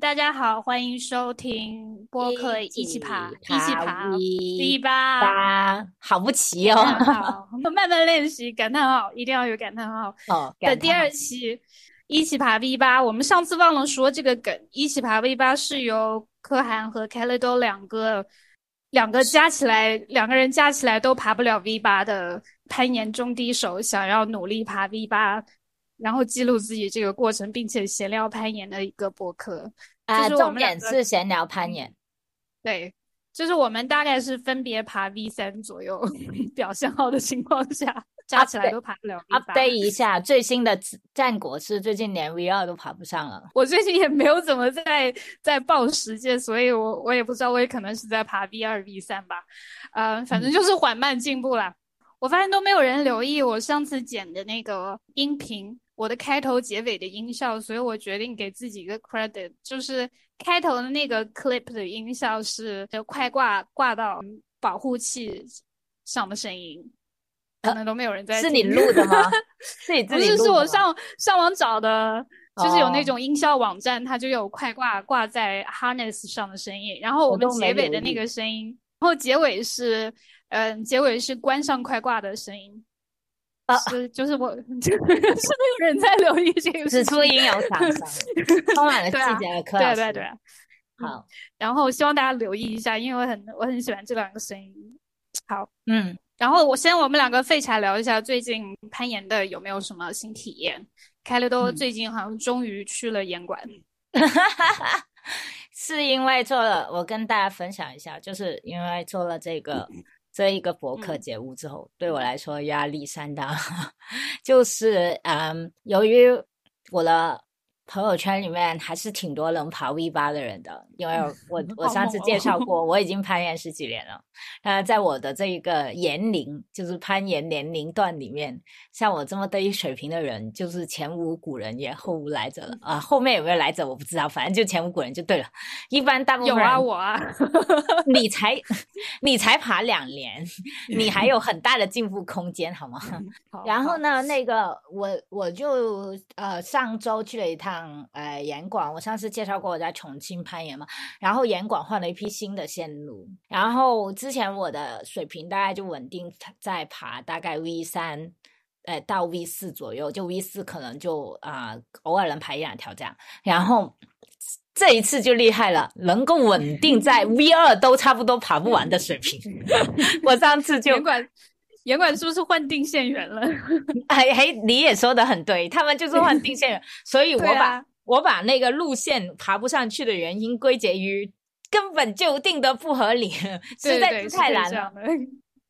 大家好，欢迎收听播客一起爬，一起爬 V 八，好不齐哦。好，慢慢练习，感叹号一定要有感叹号哦。的第二期一起爬 V 八，我们上次忘了说这个梗，一起爬 V 八是由柯涵和凯雷多两个两个加起来，两个人加起来都爬不了 V 八的攀岩中低手，想要努力爬 V 八。然后记录自己这个过程，并且闲聊攀岩的一个博客啊，重点是闲聊攀岩。对，就是我们大概是分别爬 V 三左右，表现好的情况下，加起来都爬不了 V 八。update 一下最新的战果是最近连 V 二都爬不上了。我最近也没有怎么在在报时间，所以我我也不知道，我也可能是在爬 V 二 V 三吧。呃，反正就是缓慢进步啦。我发现都没有人留意我上次剪的那个音频。我的开头结尾的音效，所以我决定给自己一个 credit，就是开头的那个 clip 的音效是快挂挂到保护器上的声音，可能都没有人在。是你录的吗？是你自己录的不是，是我上上网找的，就是有那种音效网站，它就有快挂挂在 harness 上的声音，然后我们结尾的那个声音，然后结尾是嗯，结尾是关上快挂的声音。是，就是我 是没有人在留意这个。指出音有厂商，充满了细节的课。对对对，好。然后希望大家留意一下，因为我很我很喜欢这两个声音。好，嗯。然后我先我们两个废柴聊一下最近攀岩的有没有什么新体验。开了多最近好像终于去了岩馆，是因为做了，我跟大家分享一下，就是因为做了这个。这一个博客节目之后，对我来说压力山大，就是嗯，由于我的。朋友圈里面还是挺多能爬 V 八的人的，因为我我上次介绍过，我已经攀岩十几年了。呃，在我的这一个年龄，就是攀岩年龄段里面，像我这么低水平的人，就是前无古人也后无来者了啊。后面有没有来者我不知道，反正就前无古人就对了。一般大部分有啊，我啊，你才 你才爬两年，你还有很大的进步空间，好吗？然后呢，那个我我就呃上周去了一趟。呃，岩馆，我上次介绍过我在重庆攀岩嘛，然后严管换了一批新的线路，然后之前我的水平大概就稳定在爬大概 V 三，呃到 V 四左右，就 V 四可能就啊偶尔能爬一两条这样，然后这一次就厉害了，能够稳定在 V 二都差不多爬不完的水平，我上次就。严管是不是换定线员了？哎嘿，你也说的很对，他们就是换定线员，所以我把我把那个路线爬不上去的原因归结于根本就定的不合理，实在是太难了。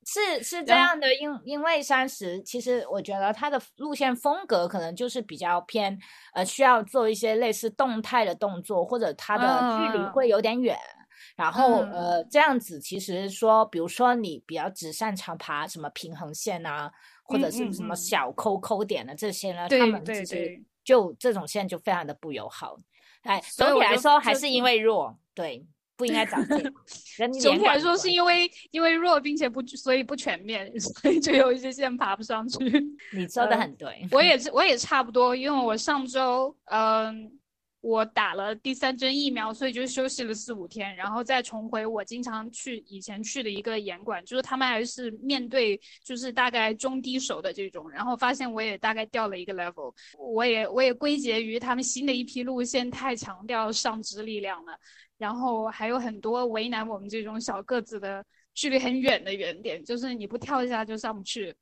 是是这样的，因因为三十，其实我觉得它的路线风格可能就是比较偏呃，需要做一些类似动态的动作，或者它的距离会有点远。然后呃，这样子其实说，比如说你比较只擅长爬什么平衡线啊，或者是什么小抠抠点的这些呢，他们其实就这种线就非常的不友好。哎，总体来说还是因为弱，对，不应该长这样。总体来说是因为因为弱，并且不所以不全面，所以就有一些线爬不上去。你说的很对，我也是，我也差不多，因为我上周嗯。我打了第三针疫苗，所以就休息了四五天，然后再重回我经常去以前去的一个严馆，就是他们还是面对就是大概中低手的这种，然后发现我也大概掉了一个 level，我也我也归结于他们新的一批路线太强调上肢力量了，然后还有很多为难我们这种小个子的距离很远的远点，就是你不跳一下就上不去，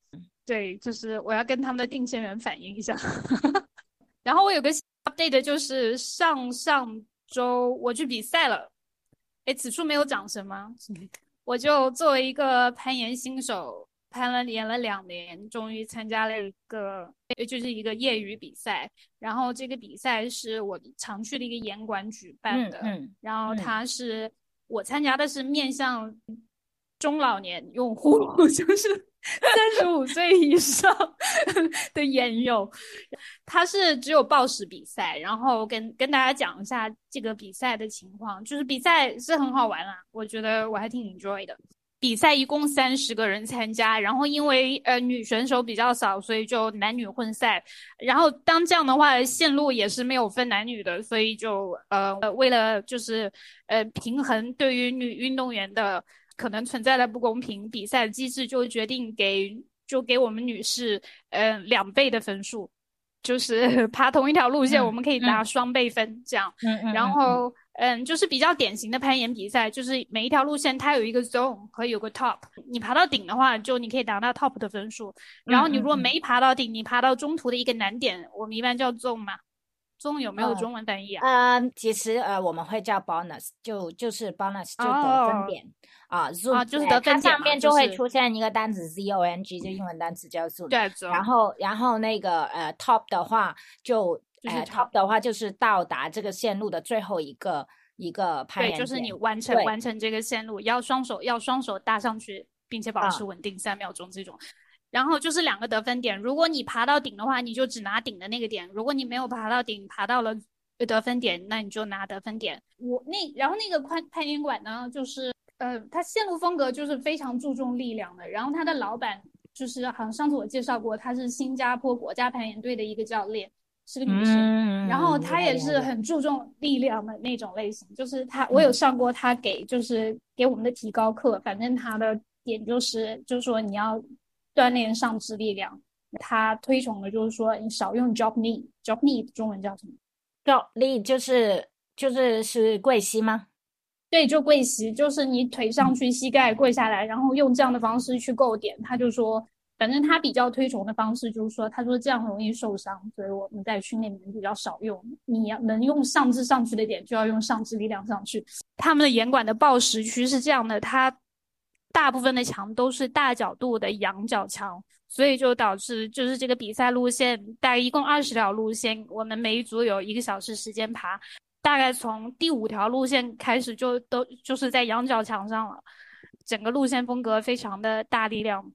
对，就是我要跟他们的定线员反映一下，然后我有个。Update 就是上上周我去比赛了，哎，此处没有掌声吗？我就作为一个攀岩新手，攀了岩了两年，终于参加了一个，就是一个业余比赛。然后这个比赛是我常去的一个岩馆举办的，然后它是我参加的是面向中老年用户，就是。三十五岁以上的演友，他是只有报时比赛，然后跟跟大家讲一下这个比赛的情况，就是比赛是很好玩啦，我觉得我还挺 enjoy 的。比比赛一共三十个人参加，然后因为呃女选手比较少，所以就男女混赛。然后当这样的话，线路也是没有分男女的，所以就呃为了就是呃平衡对于女运动员的可能存在的不公平，比赛机制就决定给就给我们女士呃两倍的分数，就是 爬同一条路线，我们可以拿双倍分这样。嗯嗯。然后。嗯，就是比较典型的攀岩比赛，就是每一条路线它有一个 zone 和有个 top，你爬到顶的话，就你可以拿到 top 的分数。然后你如果没爬到顶，你爬到中途的一个难点，我们一般叫 zone 嘛。Zone 有没有中文翻译啊？嗯，其实呃我们会叫 bonus，就就是 bonus 就得分点啊，zone 就是得分点，上面就会出现一个单词 z o n g，就英文单词叫 zoom。对。然后然后那个呃 top 的话就。呃，top 的话就是到达这个线路的最后一个一个攀岩对，就是你完成完成这个线路，要双手要双手搭上去，并且保持稳定三秒钟这种。然后就是两个得分点，如果你爬到顶的话，你就只拿顶的那个点；如果你没有爬到顶，爬到了得分点，那你就拿得分点。我那然后那个攀攀岩馆呢，就是呃，它线路风格就是非常注重力量的。然后它的老板就是好像上次我介绍过，他是新加坡国家攀岩队的一个教练。是个女生，然后她也是很注重力量的那种类型。就是她，我有上过她给，就是给我们的提高课。反正她的点就是，就是说你要锻炼上肢力量。他推崇的就是说，你少用 drop knee。drop knee 中文叫什么？drop knee 就是就是是跪膝吗？对，就跪膝，就是你腿上去，膝盖跪下来，然后用这样的方式去够点。他就说。反正他比较推崇的方式就是说，他说这样容易受伤，所以我们在训练里面比较少用。你要能用上肢上去的点，就要用上肢力量上去。他们的严管的暴食区是这样的，它大部分的墙都是大角度的仰角墙，所以就导致就是这个比赛路线大概一共二十条路线，我们每一组有一个小时时间爬，大概从第五条路线开始就都就是在仰角墙上了，整个路线风格非常的大力量。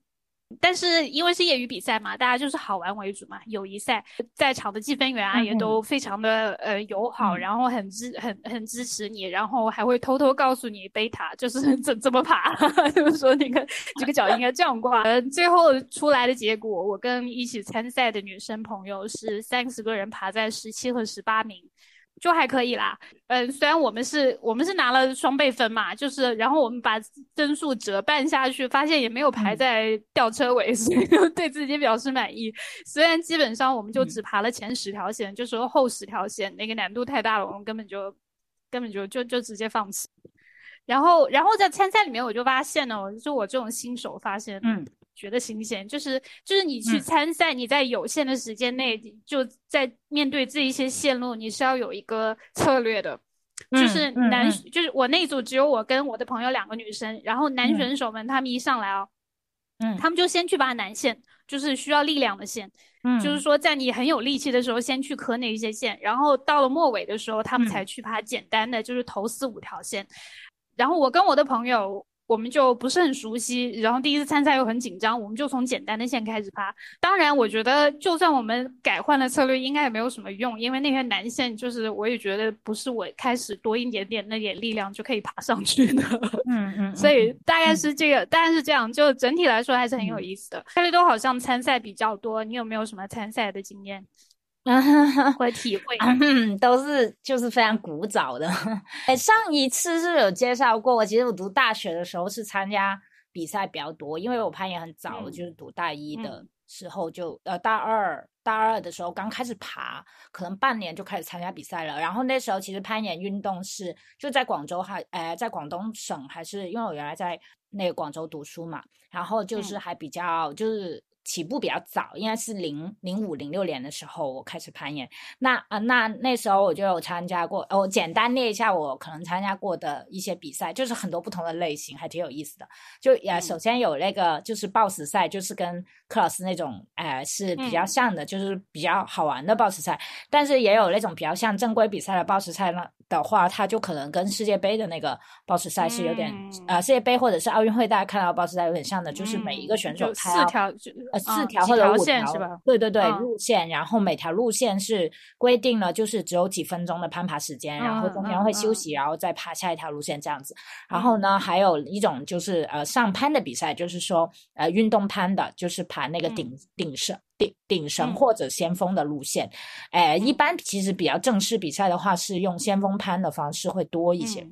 但是因为是业余比赛嘛，大家就是好玩为主嘛。友谊赛在场的计分员啊也都非常的呃友好，然后很支很很支持你，然后还会偷偷告诉你贝塔就是 怎怎么爬，就是说那个这个脚应该这样挂。呃，最后出来的结果，我跟一起参赛的女生朋友是三十个人爬在十七和十八名。就还可以啦，嗯，虽然我们是我们是拿了双倍分嘛，就是然后我们把分数折半下去，发现也没有排在吊车尾，所以对自己表示满意。虽然基本上我们就只爬了前十条线，就说后十条线那个难度太大了，我们根本就根本就就就直接放弃。然后然后在参赛里面，我就发现呢，就我这种新手发现，嗯。觉得新鲜，就是就是你去参赛，你在有限的时间内就在面对这一些线路，你是要有一个策略的。就是男，就是我那组只有我跟我的朋友两个女生，然后男选手们他们一上来哦，嗯，他们就先去爬南线，就是需要力量的线，嗯，就是说在你很有力气的时候先去磕那一些线，然后到了末尾的时候，他们才去爬简单的，就是头四五条线。然后我跟我的朋友。我们就不是很熟悉，然后第一次参赛又很紧张，我们就从简单的线开始爬。当然，我觉得就算我们改换了策略，应该也没有什么用，因为那些难线就是我也觉得不是我开始多一点点那点力量就可以爬上去的。嗯嗯。所以大概是这个，大概是这样，就整体来说还是很有意思的。大家都好像参赛比较多，你有没有什么参赛的经验？会体会，都是就是非常古早的。哎，上一次是有介绍过。我其实我读大学的时候是参加比赛比较多，因为我攀岩很早，就是读大一的时候就呃大二大二的时候刚开始爬，可能半年就开始参加比赛了。然后那时候其实攀岩运动是就在广州还呃在广东省还是因为我原来在那个广州读书嘛，然后就是还比较就是。起步比较早，应该是零零五零六年的时候我开始攀岩。那啊，那那时候我就有参加过，我简单列一下我可能参加过的一些比赛，就是很多不同的类型，还挺有意思的。就也首先有那个就是 BOSS 赛，就是跟克老师那种哎是比较像的，就是比较好玩的暴食赛。但是也有那种比较像正规比赛的暴食赛呢。的话，它就可能跟世界杯的那个报时赛是有点呃，世界杯或者是奥运会大家看到报时赛有点像的，就是每一个选手他四条呃四条或者五条是吧？对对对，路线，然后每条路线是规定了就是只有几分钟的攀爬时间，然后中间会休息，然后再爬下一条路线这样子。然后呢，还有一种就是呃上攀的比赛，就是说呃运动攀的，就是爬那个顶顶上。顶顶绳或者先锋的路线，哎，一般其实比较正式比赛的话是用先锋攀的方式会多一些。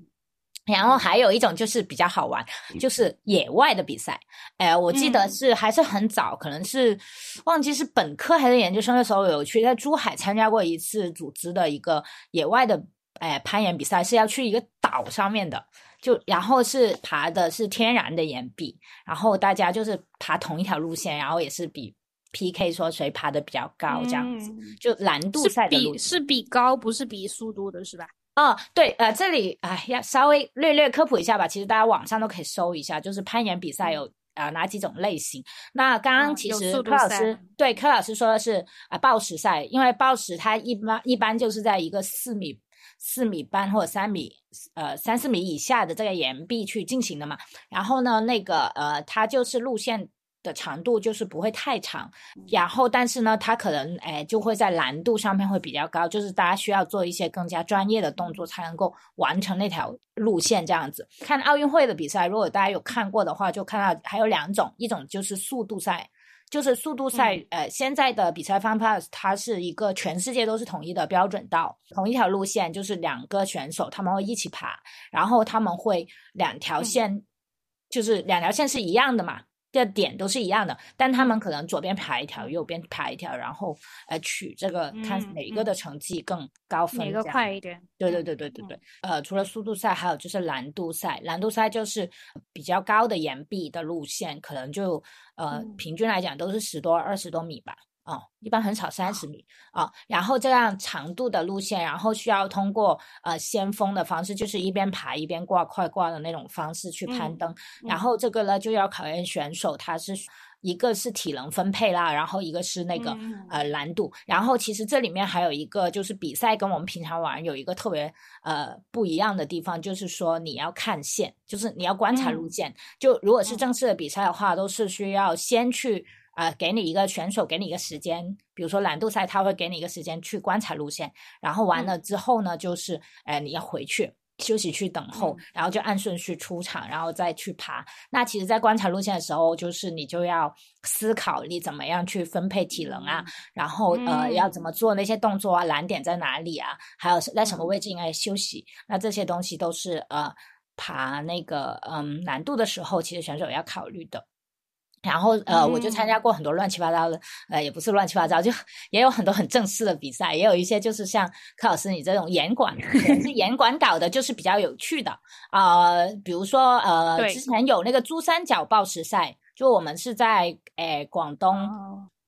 然后还有一种就是比较好玩，就是野外的比赛。哎，我记得是还是很早，可能是忘记是本科还是研究生的时候有去在珠海参加过一次组织的一个野外的哎攀岩比赛，是要去一个岛上面的，就然后是爬的是天然的岩壁，然后大家就是爬同一条路线，然后也是比。P.K. 说谁爬的比较高，这样子就难度赛的路是比高，不是比速度的，是吧？哦，对，呃，这里哎要稍微略略科普一下吧。其实大家网上都可以搜一下，就是攀岩比赛有啊哪几种类型。那刚刚其实柯老师对柯老师说的是啊报时赛，因为报时它一般一般就是在一个四米四米半或者三米呃三四米以下的这个岩壁去进行的嘛。然后呢，那个呃它就是路线。的长度就是不会太长，然后但是呢，它可能哎就会在难度上面会比较高，就是大家需要做一些更加专业的动作才能够完成那条路线这样子。看奥运会的比赛，如果大家有看过的话，就看到还有两种，一种就是速度赛，就是速度赛，呃，现在的比赛方法它是一个全世界都是统一的标准道，同一条路线就是两个选手他们会一起爬，然后他们会两条线，就是两条线是一样的嘛。的点都是一样的，但他们可能左边排一条，右边排一条，然后呃取这个看哪一个的成绩更高分，哪个快一点？对对对对对对。呃，除了速度赛，还有就是难度赛。难度赛就是比较高的岩壁的路线，可能就呃平均来讲都是十多二十多米吧。哦，一般很少三十米啊，然后这样长度的路线，然后需要通过呃先锋的方式，就是一边爬一边挂快挂的那种方式去攀登，然后这个呢就要考验选手，他是一个是体能分配啦，然后一个是那个呃难度，然后其实这里面还有一个就是比赛跟我们平常玩有一个特别呃不一样的地方，就是说你要看线，就是你要观察路线，就如果是正式的比赛的话，都是需要先去。啊，给你一个选手，给你一个时间，比如说难度赛，他会给你一个时间去观察路线，然后完了之后呢，就是，哎，你要回去休息区等候，然后就按顺序出场，然后再去爬。那其实，在观察路线的时候，就是你就要思考你怎么样去分配体能啊，然后呃，要怎么做那些动作啊，难点在哪里啊，还有在什么位置应该休息。那这些东西都是呃，爬那个嗯难度的时候，其实选手要考虑的。然后呃，我就参加过很多乱七八糟的，呃，也不是乱七八糟，就也有很多很正式的比赛，也有一些就是像柯老师你这种严管，是严管搞的，就是比较有趣的啊。比如说呃，之前有那个珠三角报时赛，就我们是在诶广东，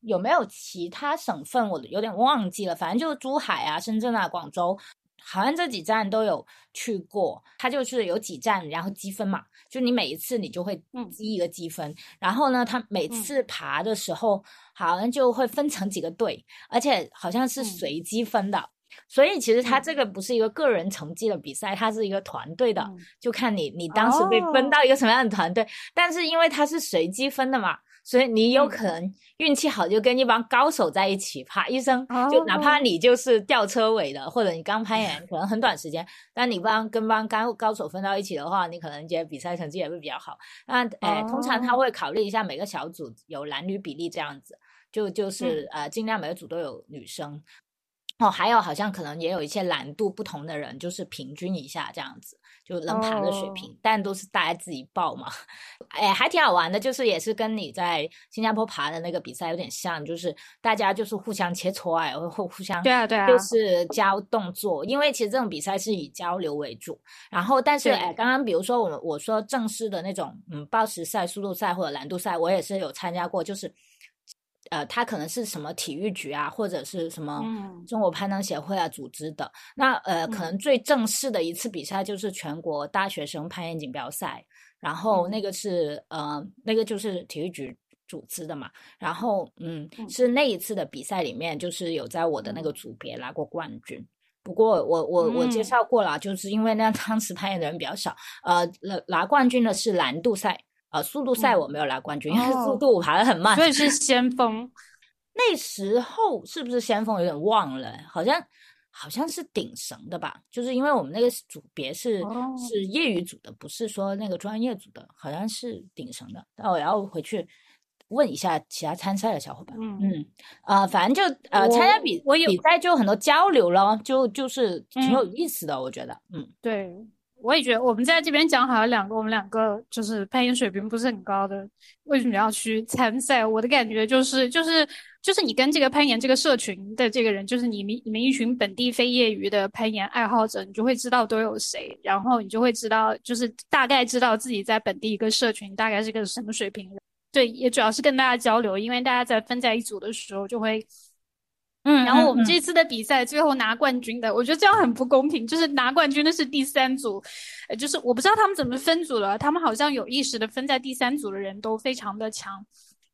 有没有其他省份？我有点忘记了，反正就是珠海啊、深圳啊、广州。好像这几站都有去过，它就是有几站，然后积分嘛，就你每一次你就会积一个积分，然后呢，它每次爬的时候好像就会分成几个队，而且好像是随机分的，所以其实它这个不是一个个人成绩的比赛，它是一个团队的，就看你你当时被分到一个什么样的团队，但是因为它是随机分的嘛。所以你有可能运气好，就跟一帮高手在一起爬一生，就哪怕你就是吊车尾的，或者你刚攀岩，可能很短时间，但你帮跟帮高高手分到一起的话，你可能觉得比赛成绩也会比较好。那诶，通常他会考虑一下每个小组有男女比例这样子，就就是呃，尽量每个组都有女生。哦，还有好像可能也有一些难度不同的人，就是平均一下这样子。就能爬的水平，但都是大家自己报嘛。哎，还挺好玩的，就是也是跟你在新加坡爬的那个比赛有点像，就是大家就是互相切磋啊，或互相对啊对啊，就是教动作。因为其实这种比赛是以交流为主。然后，但是哎，刚刚比如说我我说正式的那种嗯报时赛、速度赛或者难度赛，我也是有参加过，就是。呃，他可能是什么体育局啊，或者是什么中国攀登协会啊组织的。那呃，可能最正式的一次比赛就是全国大学生攀岩锦标赛，然后那个是呃，那个就是体育局组织的嘛。然后嗯，是那一次的比赛里面，就是有在我的那个组别拿过冠军。不过我我我介绍过了，就是因为那 当时攀岩的人比较少，呃，拿拿冠军的是难度赛，呃，速度赛我没有拿冠军，因为速度我爬的很慢，所以是先锋。那时候是不是先锋有点忘了？好像好像是顶绳的吧？就是因为我们那个组别是是业余组的，不是说那个专业组的，好像是顶绳的。那我要回去问一下其他参赛的小伙伴。嗯嗯啊，反正就呃参加比比赛就很多交流咯，就就是挺有意思的，我觉得。嗯，对。我也觉得，我们在这边讲好像两个，我们两个就是攀岩水平不是很高的，为什么要去参赛？我的感觉就是，就是就是你跟这个攀岩这个社群的这个人，就是你们你们一群本地非业余的攀岩爱好者，你就会知道都有谁，然后你就会知道，就是大概知道自己在本地一个社群大概是个什么水平。对，也主要是跟大家交流，因为大家在分在一组的时候就会。嗯，然后我们这次的比赛最后拿冠军的，我觉得这样很不公平。就是拿冠军的是第三组，呃，就是我不知道他们怎么分组了，他们好像有意识的分在第三组的人都非常的强，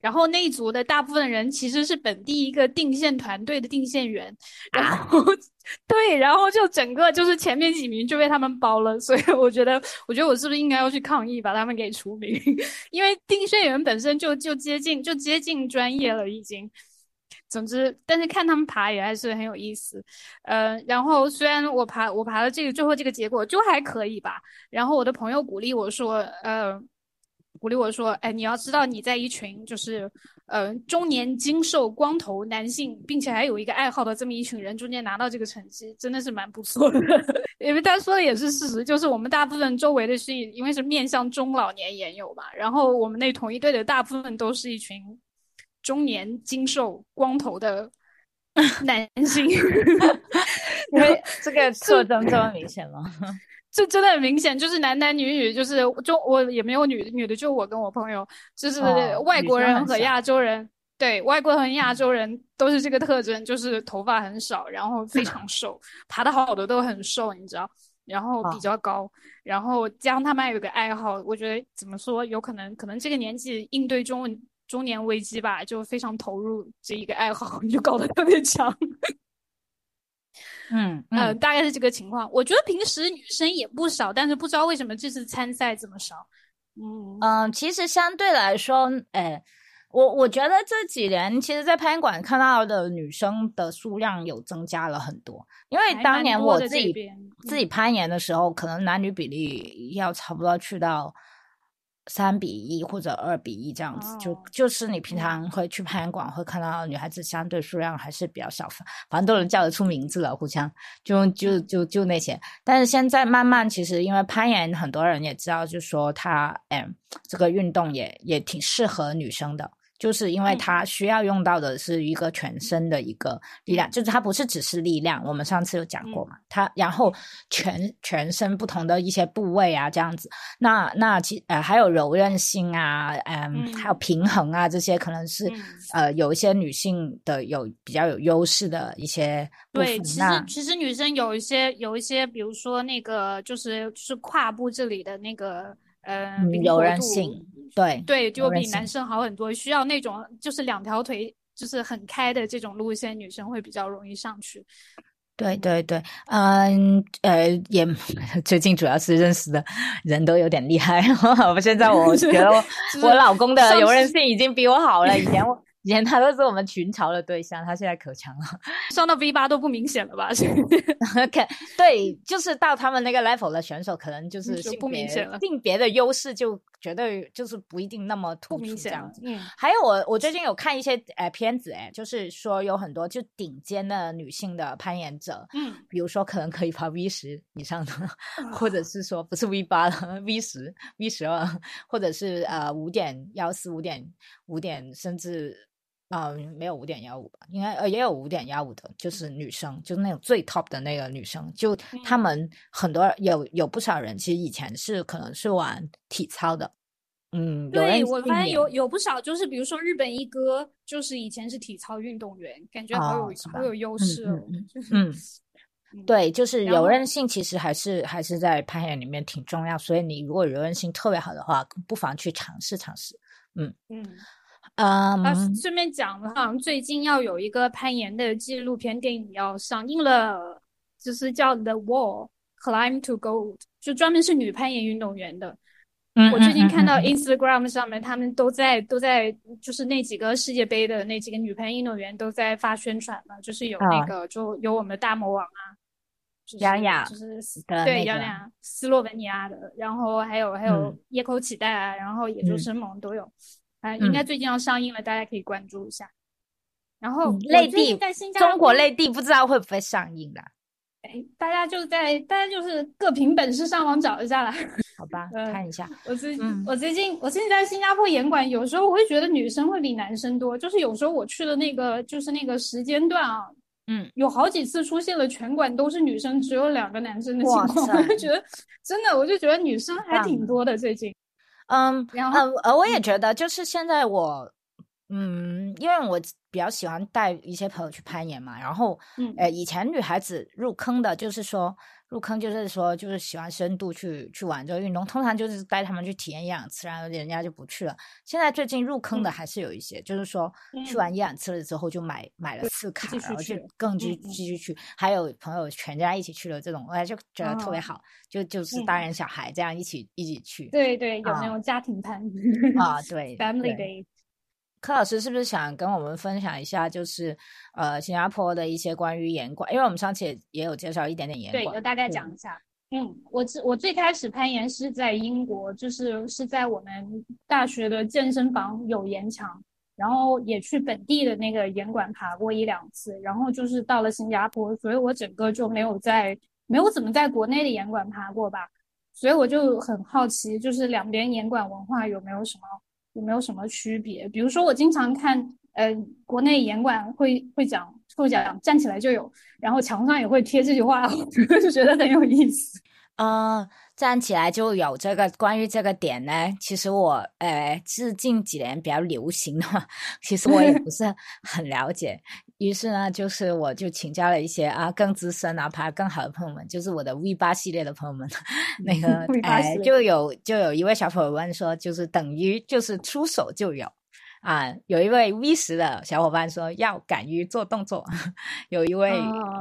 然后那一组的大部分人其实是本地一个定线团队的定线员，然后 对，然后就整个就是前面几名就被他们包了，所以我觉得，我觉得我是不是应该要去抗议，把他们给除名？因为定线员本身就就接近就接近专业了已经。总之，但是看他们爬也还是很有意思，呃，然后虽然我爬我爬的这个最后这个结果就还可以吧，然后我的朋友鼓励我说，呃，鼓励我说，哎，你要知道你在一群就是，呃，中年精瘦光头男性，并且还有一个爱好的这么一群人中间拿到这个成绩，真的是蛮不错的，因为他说的也是事实，就是我们大部分周围的是因为是面向中老年研友嘛，然后我们那同一队的大部分都是一群。中年精瘦光头的 男性，因为这个特征这么明显吗？这真的很明显，就是男男女女，就是就我也没有女女的，就我跟我朋友，就是外国人和亚洲人，对外国和亚洲人都是这个特征，就是头发很少，然后非常瘦，爬的好的都很瘦，你知道，然后比较高，然后加上他们还有个爱好，我觉得怎么说，有可能可能这个年纪应对中文。中年危机吧，就非常投入这一个爱好，就搞得特别强。嗯嗯，大概是这个情况。我觉得平时女生也不少，但是不知道为什么这次参赛这么少。嗯嗯，其实相对来说，哎，我我觉得这几年其实，在攀岩馆看到的女生的数量有增加了很多。因为当年我自己自己攀岩的时候，可能男女比例要差不多去到。三比一或者二比一这样子，就就是你平常会去攀岩馆会看到女孩子相对数量还是比较少，反正都能叫得出名字了，互相就就就就那些。但是现在慢慢，其实因为攀岩，很多人也知道，就说它，嗯，这个运动也也挺适合女生的。就是因为它需要用到的是一个全身的一个力量，就是它不是只是力量。我们上次有讲过嘛，它然后全全身不同的一些部位啊，这样子。那那其呃还有柔韧性啊，嗯，还有平衡啊，这些可能是呃有一些女性的有比较有优势的一些。对，其实其实女生有一些有一些，比如说那个就是是胯部这里的那个。嗯，柔韧性，对对，就比男生好很多。需要那种就是两条腿就是很开的这种路线，女生会比较容易上去。对对对，嗯呃，也 最近主要是认识的人都有点厉害。我 现在我 觉得我老公的柔韧性已经比我好了，以前我。以前他都是我们群嘲的对象，他现在可强了，上到 V 八都不明显了吧？OK，对，就是到他们那个 level 的选手，可能就是性别性别的优势就。绝对就是不一定那么突出这样子。嗯，还有我我最近有看一些呃片子，哎，就是说有很多就顶尖的女性的攀岩者，嗯，比如说可能可以爬 V 十以上的，或者是说不是 V 八了，V 十、V 十二，或者是呃五点幺四、五点五点，甚至。啊，没有五点幺五吧？应该呃也有五点幺五的，就是女生，就是那种最 top 的那个女生，就他们很多有有不少人，其实以前是可能是玩体操的，嗯，对我发现有有不少，就是比如说日本一哥，就是以前是体操运动员，感觉好有好有优势哦，嗯，对，就是柔韧性其实还是还是在攀岩里面挺重要，所以你如果柔韧性特别好的话，不妨去尝试尝试，嗯嗯。啊，顺便讲，好像最近要有一个攀岩的纪录片电影要上映了，就是叫 The Wall Climb to Gold，就专门是女攀岩运动员的。我最近看到 Instagram 上面，他们都在都在，就是那几个世界杯的那几个女攀运动员都在发宣传嘛，就是有那个就有我们的大魔王啊，杨雅，就是对杨雅，斯洛文尼亚的，然后还有还有叶口启代啊，然后野猪生猛都有，啊，应该最近要上映了，大家可以关注一下。然后内地在新加坡，中国内地不知道会不会上映的。哎，大家就在大家就是各凭本事上网找一下啦。好吧，看一下。我最我最近我最近在新加坡严管，有时候我会觉得女生会比男生多。就是有时候我去的那个就是那个时间段啊，嗯，有好几次出现了全馆都是女生，只有两个男生的情况。我就觉得真的，我就觉得女生还挺多的最近。嗯，然后呃，我也觉得就是现在我。嗯，因为我比较喜欢带一些朋友去攀岩嘛，然后，嗯，呃，以前女孩子入坑的，就是说入坑，就是说就是喜欢深度去去玩这个运动，通常就是带他们去体验一两次，然后人家就不去了。现在最近入坑的还是有一些，就是说去完一两次了之后就买买了次卡，然后就更继继续去。还有朋友全家一起去了这种，我就觉得特别好，就就是大人小孩这样一起一起去。对对，有那种家庭攀啊，对，Family Day。柯老师是不是想跟我们分享一下，就是呃新加坡的一些关于岩馆？因为我们上次也也有介绍一点点岩馆，对，就大概讲一下。嗯，我最我最开始攀岩是在英国，就是是在我们大学的健身房有岩墙，然后也去本地的那个岩馆爬过一两次，然后就是到了新加坡，所以我整个就没有在没有怎么在国内的岩馆爬过吧，所以我就很好奇，就是两边岩馆文化有没有什么。有没有什么区别？比如说，我经常看，呃，国内严管会会讲会讲站起来就有，然后墙上也会贴这句话，就觉得很有意思。啊，站起来就有这个关于这个点呢。其实我，呃，是近几年比较流行的，其实我也不是很了解。于是呢，就是我就请教了一些啊更资深啊爬更好的朋友们，就是我的 V 八系列的朋友们，那个 哎就有就有一位小伙伴问说，就是等于就是出手就有啊，有一位 V 十的小伙伴说要敢于做动作，有一位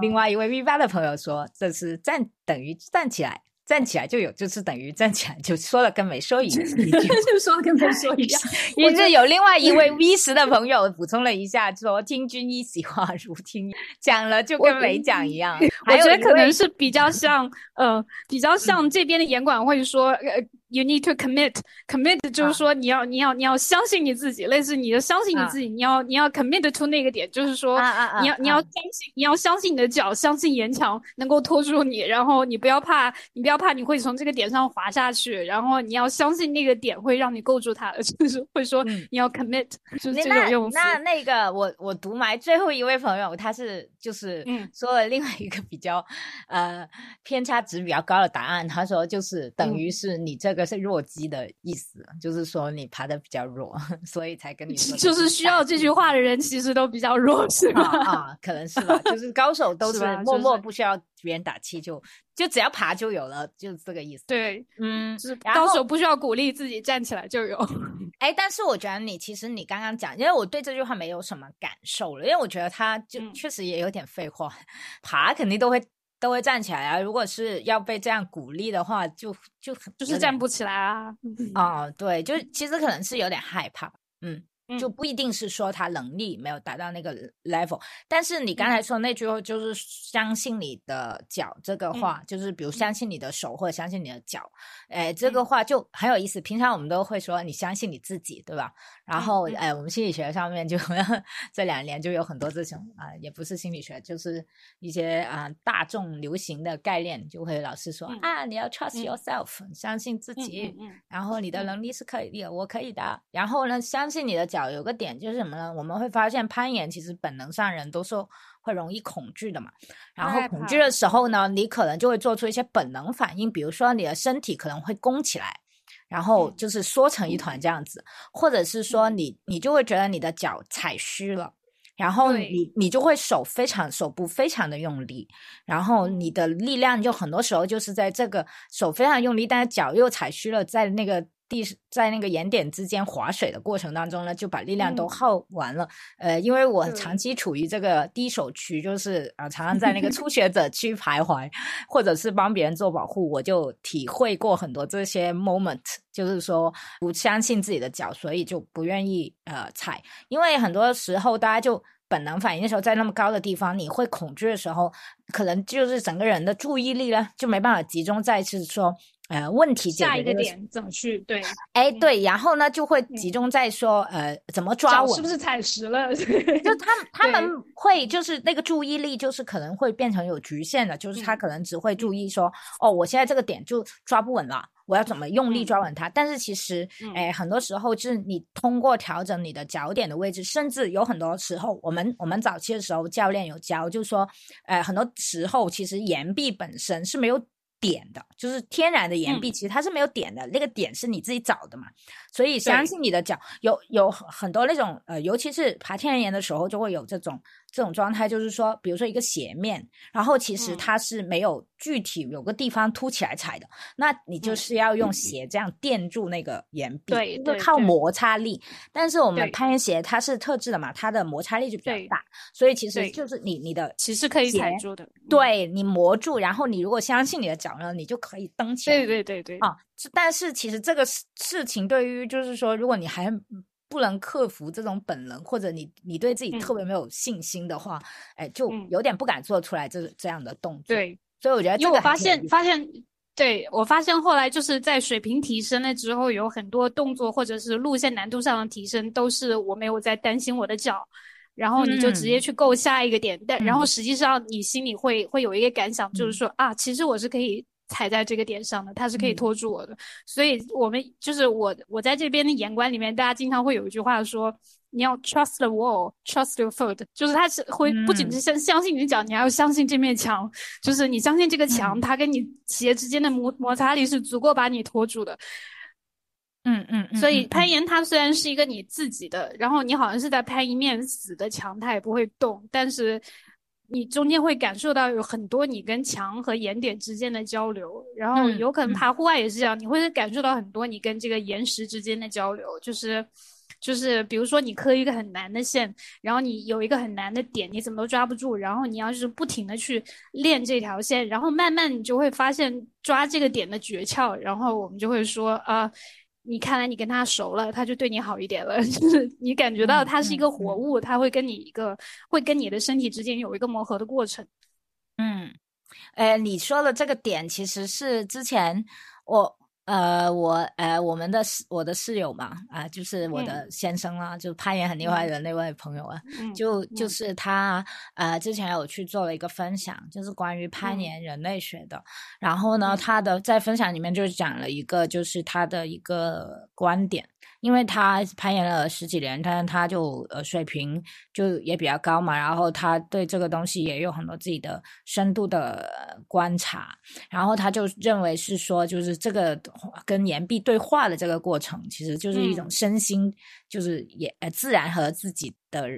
另外一位 V 八的朋友说这是站等于站起来。站起来就有，就是等于站起来就说了跟没说一样，就说了跟没说一样。也是有另外一位 V 十的朋友补充了一下，说听君一席话，如听讲了就跟没讲一样。我觉得可能是比较像，呃，比较像这边的严管会说，呃。You need to commit, commit 就是说你要你要你要相信你自己，类似你要相信你自己，你要你要 commit to 那个点，就是说你要你要相信你要相信你的脚，相信岩墙能够拖住你，然后你不要怕，你不要怕你会从这个点上滑下去，然后你要相信那个点会让你够住它，就是会说你要 commit，就是这种用词。那那个我我读埋最后一位朋友，他是就是说了另外一个比较呃偏差值比较高的答案，他说就是等于是你这。这个是弱鸡的意思，就是说你爬的比较弱，所以才跟你说。就是需要这句话的人，其实都比较弱，是吗？啊，可能是吧。就是高手都是默默不需要别人打气，就就只要爬就有了，就是这个意思。对，嗯，就是高手不需要鼓励自己站起来就有。哎，但是我觉得你其实你刚刚讲，因为我对这句话没有什么感受了，因为我觉得他就确实也有点废话，爬肯定都会。都会站起来啊！如果是要被这样鼓励的话，就就就是站不起来啊！哦，对，就其实可能是有点害怕，嗯。就不一定是说他能力没有达到那个 level，但是你刚才说那句话就是相信你的脚这个话，就是比如相信你的手或者相信你的脚，哎，这个话就很有意思。平常我们都会说你相信你自己，对吧？然后哎，我们心理学上面就 这两年就有很多这种啊，也不是心理学，就是一些啊大众流行的概念，就会老是说啊，你要 trust yourself，相信自己，然后你的能力是可以的，我可以的，然后呢，相信你的脚。有个点就是什么呢？我们会发现攀岩其实本能上人都是会容易恐惧的嘛。然后恐惧的时候呢，你可能就会做出一些本能反应，比如说你的身体可能会弓起来，然后就是缩成一团这样子，或者是说你你就会觉得你的脚踩虚了。然后你你就会手非常手部非常的用力，然后你的力量就很多时候就是在这个手非常用力，但是脚又踩虚了，在那个地在那个岩点之间划水的过程当中呢，就把力量都耗完了。呃，因为我长期处于这个低手区，就是啊，常常在那个 初学者区徘徊，或者是帮别人做保护，我就体会过很多这些 moment，就是说不相信自己的脚，所以就不愿意呃踩。因为很多时候大家就本能反应的时候，在那么高的地方，你会恐惧的时候，可能就是整个人的注意力呢就没办法集中在是说。呃，问题下一个点怎么去？对，哎，对，然后呢，就会集中在说，呃，怎么抓我？是不是踩实了？就他他们会就是那个注意力，就是可能会变成有局限的，就是他可能只会注意说，哦，我现在这个点就抓不稳了，我要怎么用力抓稳它？但是其实，哎，很多时候就是你通过调整你的脚点的位置，甚至有很多时候，我们我们早期的时候教练有教，就是说，呃，很多时候其实岩壁本身是没有。点的，就是天然的岩壁，其实它是没有点的，那个点是你自己找的嘛。所以相信你的脚，有有很多那种呃，尤其是爬天然岩的时候，就会有这种。这种状态就是说，比如说一个斜面，然后其实它是没有具体有个地方凸起来踩的，那你就是要用鞋这样垫住那个岩壁，对，就靠摩擦力。但是我们攀岩鞋它是特制的嘛，它的摩擦力就比较大，所以其实就是你你的其实可以踩住的，对你磨住，然后你如果相信你的脚呢，你就可以蹬起来。对对对对啊！但是其实这个事情对于就是说，如果你还不能克服这种本能，或者你你对自己特别没有信心的话，哎，就有点不敢做出来这这样的动作。对，所以我觉得，因为我发现发现，对我发现后来就是在水平提升了之后，有很多动作或者是路线难度上的提升，都是我没有在担心我的脚，然后你就直接去够下一个点，但然后实际上你心里会会有一个感想，就是说啊，其实我是可以。踩在这个点上的，他是可以拖住我的，所以我们就是我，我在这边的眼观里面，大家经常会有一句话说，你要 trust the wall，trust your foot，就是他是会不仅是相相信你的脚，你还要相信这面墙，就是你相信这个墙，它跟你鞋之间的摩摩擦力是足够把你拖住的。嗯嗯，所以攀。岩它虽然是一个你自己的，然后你好像是在攀一面死的墙，它也不会动，但是。你中间会感受到有很多你跟墙和岩点之间的交流，然后有可能爬户外也是这样，你会感受到很多你跟这个岩石之间的交流，就是就是比如说你磕一个很难的线，然后你有一个很难的点，你怎么都抓不住，然后你要是不停的去练这条线，然后慢慢你就会发现抓这个点的诀窍，然后我们就会说啊。你看来你跟他熟了，他就对你好一点了。就是你感觉到他是一个活物，他会跟你一个，会跟你的身体之间有一个磨合的过程。嗯，哎，你说的这个点其实是之前我。呃，我呃，我们的室我的室友嘛，啊，就是我的先生啦，就攀岩很厉害的那位朋友啊，就就是他呃，之前有去做了一个分享，就是关于攀岩人类学的。然后呢，他的在分享里面就讲了一个，就是他的一个观点。因为他攀岩了十几年，但是他就呃水平就也比较高嘛，然后他对这个东西也有很多自己的深度的观察，然后他就认为是说，就是这个跟岩壁对话的这个过程，其实就是一种身心，就是也呃自然和自己的